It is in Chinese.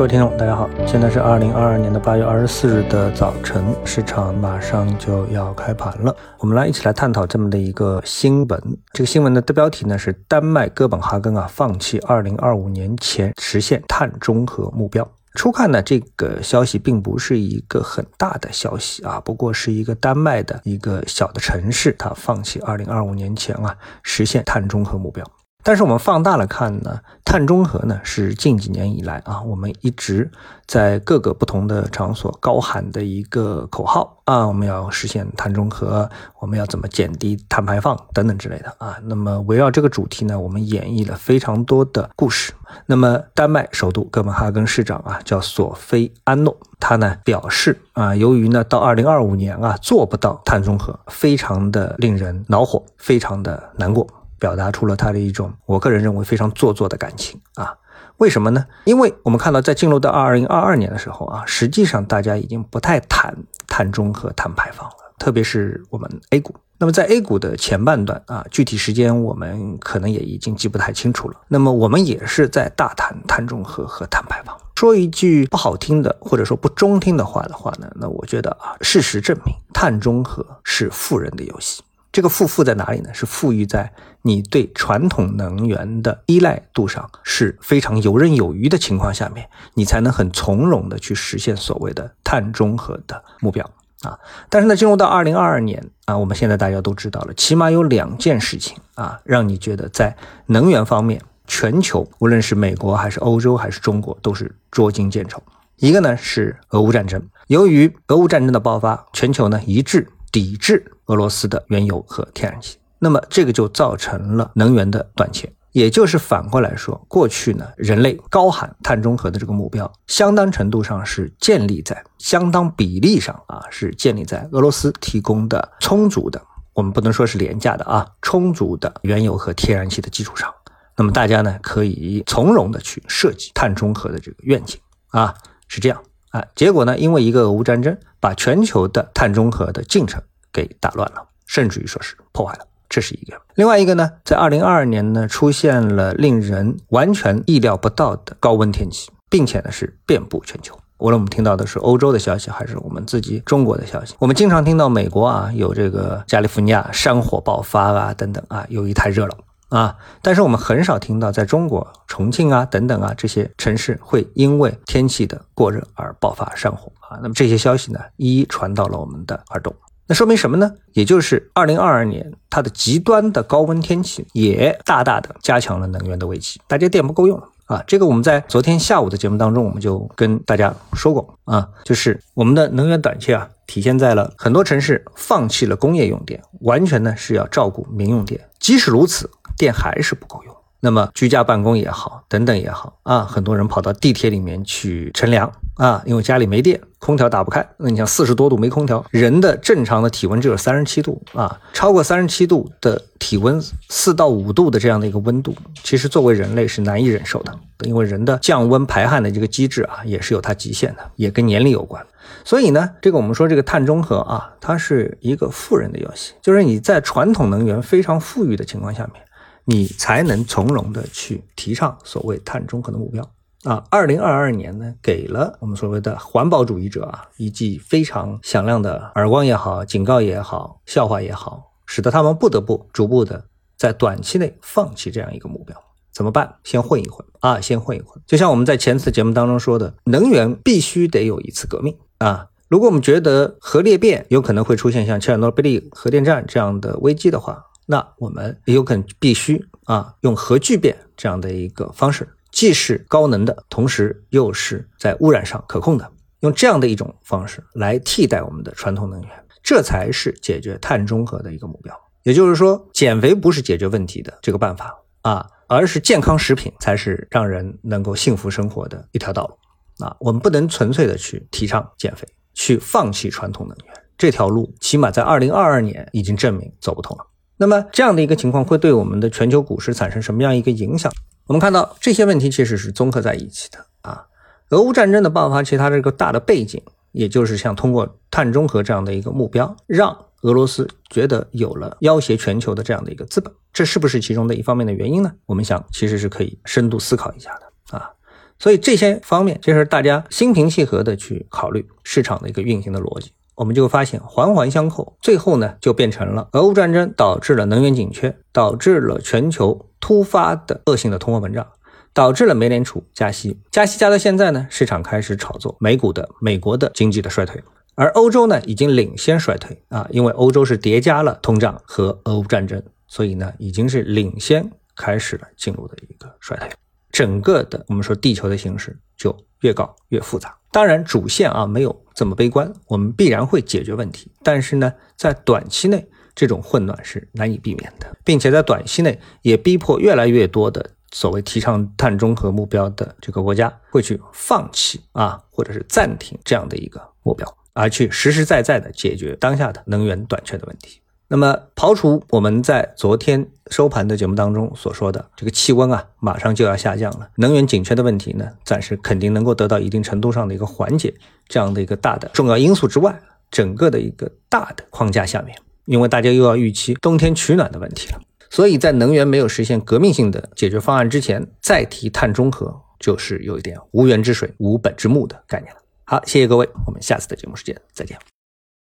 各位听众，大家好，现在是二零二二年的八月二十四日的早晨，市场马上就要开盘了。我们来一起来探讨这么的一个新闻。这个新闻的标题呢是丹麦哥本哈根啊放弃二零二五年前实现碳中和目标。初看呢，这个消息并不是一个很大的消息啊，不过是一个丹麦的一个小的城市，它放弃二零二五年前啊实现碳中和目标。但是我们放大了看呢，碳中和呢是近几年以来啊，我们一直在各个不同的场所高喊的一个口号啊，我们要实现碳中和，我们要怎么减低碳排放等等之类的啊。那么围绕这个主题呢，我们演绎了非常多的故事。那么丹麦首都哥本哈根市长啊，叫索菲安诺，他呢表示啊，由于呢到二零二五年啊做不到碳中和，非常的令人恼火，非常的难过。表达出了他的一种，我个人认为非常做作的感情啊？为什么呢？因为我们看到，在进入到二零二二年的时候啊，实际上大家已经不太谈碳中和、碳排放了，特别是我们 A 股。那么在 A 股的前半段啊，具体时间我们可能也已经记不太清楚了。那么我们也是在大谈碳中和和碳排放。说一句不好听的，或者说不中听的话的话呢，那我觉得啊，事实证明，碳中和是富人的游戏。这个富富在哪里呢？是富裕在你对传统能源的依赖度上是非常游刃有余的情况下面，你才能很从容的去实现所谓的碳中和的目标啊。但是呢，进入到二零二二年啊，我们现在大家都知道了，起码有两件事情啊，让你觉得在能源方面，全球无论是美国还是欧洲还是中国都是捉襟见肘。一个呢是俄乌战争，由于俄乌战争的爆发，全球呢一致。抵制俄罗斯的原油和天然气，那么这个就造成了能源的短缺，也就是反过来说，过去呢，人类高喊碳中和的这个目标，相当程度上是建立在相当比例上啊，是建立在俄罗斯提供的充足的，我们不能说是廉价的啊，充足的原油和天然气的基础上，那么大家呢可以从容的去设计碳中和的这个愿景啊，是这样。啊，结果呢？因为一个俄乌战争，把全球的碳中和的进程给打乱了，甚至于说是破坏了。这是一个。另外一个呢，在二零二二年呢，出现了令人完全意料不到的高温天气，并且呢是遍布全球。无论我们听到的是欧洲的消息，还是我们自己中国的消息，我们经常听到美国啊有这个加利福尼亚山火爆发啊等等啊，由于太热了。啊，但是我们很少听到在中国重庆啊等等啊这些城市会因为天气的过热而爆发山火啊。那么这些消息呢，一一传到了我们的耳朵。那说明什么呢？也就是二零二二年它的极端的高温天气也大大的加强了能源的危机，大家电不够用了啊。这个我们在昨天下午的节目当中我们就跟大家说过啊，就是我们的能源短缺啊，体现在了很多城市放弃了工业用电，完全呢是要照顾民用电。即使如此。电还是不够用，那么居家办公也好，等等也好啊，很多人跑到地铁里面去乘凉啊，因为家里没电，空调打不开。那你像四十多度没空调，人的正常的体温只有三十七度啊，超过三十七度的体温，四到五度的这样的一个温度，其实作为人类是难以忍受的，因为人的降温排汗的这个机制啊，也是有它极限的，也跟年龄有关。所以呢，这个我们说这个碳中和啊，它是一个富人的游戏，就是你在传统能源非常富裕的情况下面。你才能从容的去提倡所谓碳中和的目标啊！二零二二年呢，给了我们所谓的环保主义者啊一记非常响亮的耳光也好，警告也好，笑话也好，使得他们不得不逐步的在短期内放弃这样一个目标。怎么办？先混一混啊，先混一混。就像我们在前次节目当中说的，能源必须得有一次革命啊！如果我们觉得核裂变有可能会出现像切尔诺贝利核电站这样的危机的话，那我们有可能必须啊，用核聚变这样的一个方式，既是高能的，同时又是在污染上可控的，用这样的一种方式来替代我们的传统能源，这才是解决碳中和的一个目标。也就是说，减肥不是解决问题的这个办法啊，而是健康食品才是让人能够幸福生活的一条道路啊。我们不能纯粹的去提倡减肥，去放弃传统能源这条路，起码在二零二二年已经证明走不通了。那么这样的一个情况会对我们的全球股市产生什么样一个影响？我们看到这些问题其实是综合在一起的啊。俄乌战争的爆发，其实它这个大的背景，也就是像通过碳中和这样的一个目标，让俄罗斯觉得有了要挟全球的这样的一个资本，这是不是其中的一方面的原因呢？我们想其实是可以深度思考一下的啊。所以这些方面，就是大家心平气和的去考虑市场的一个运行的逻辑，我们就发现环环相扣，最后呢就变成了俄乌战争导致了能源紧缺，导致了全球突发的恶性的通货膨胀，导致了美联储加息，加息加到现在呢，市场开始炒作美股的美国的经济的衰退，而欧洲呢已经领先衰退啊，因为欧洲是叠加了通胀和俄乌战争，所以呢已经是领先开始了进入的一个衰退。整个的我们说地球的形势就越搞越复杂。当然主线啊没有这么悲观，我们必然会解决问题。但是呢，在短期内这种混乱是难以避免的，并且在短期内也逼迫越来越多的所谓提倡碳中和目标的这个国家会去放弃啊，或者是暂停这样的一个目标，而去实实在在的解决当下的能源短缺的问题。那么，刨除我们在昨天收盘的节目当中所说的这个气温啊，马上就要下降了，能源紧缺的问题呢，暂时肯定能够得到一定程度上的一个缓解，这样的一个大的重要因素之外，整个的一个大的框架下面，因为大家又要预期冬天取暖的问题了，所以在能源没有实现革命性的解决方案之前，再提碳中和就是有一点无源之水无本之木的概念了。好，谢谢各位，我们下次的节目时间再见。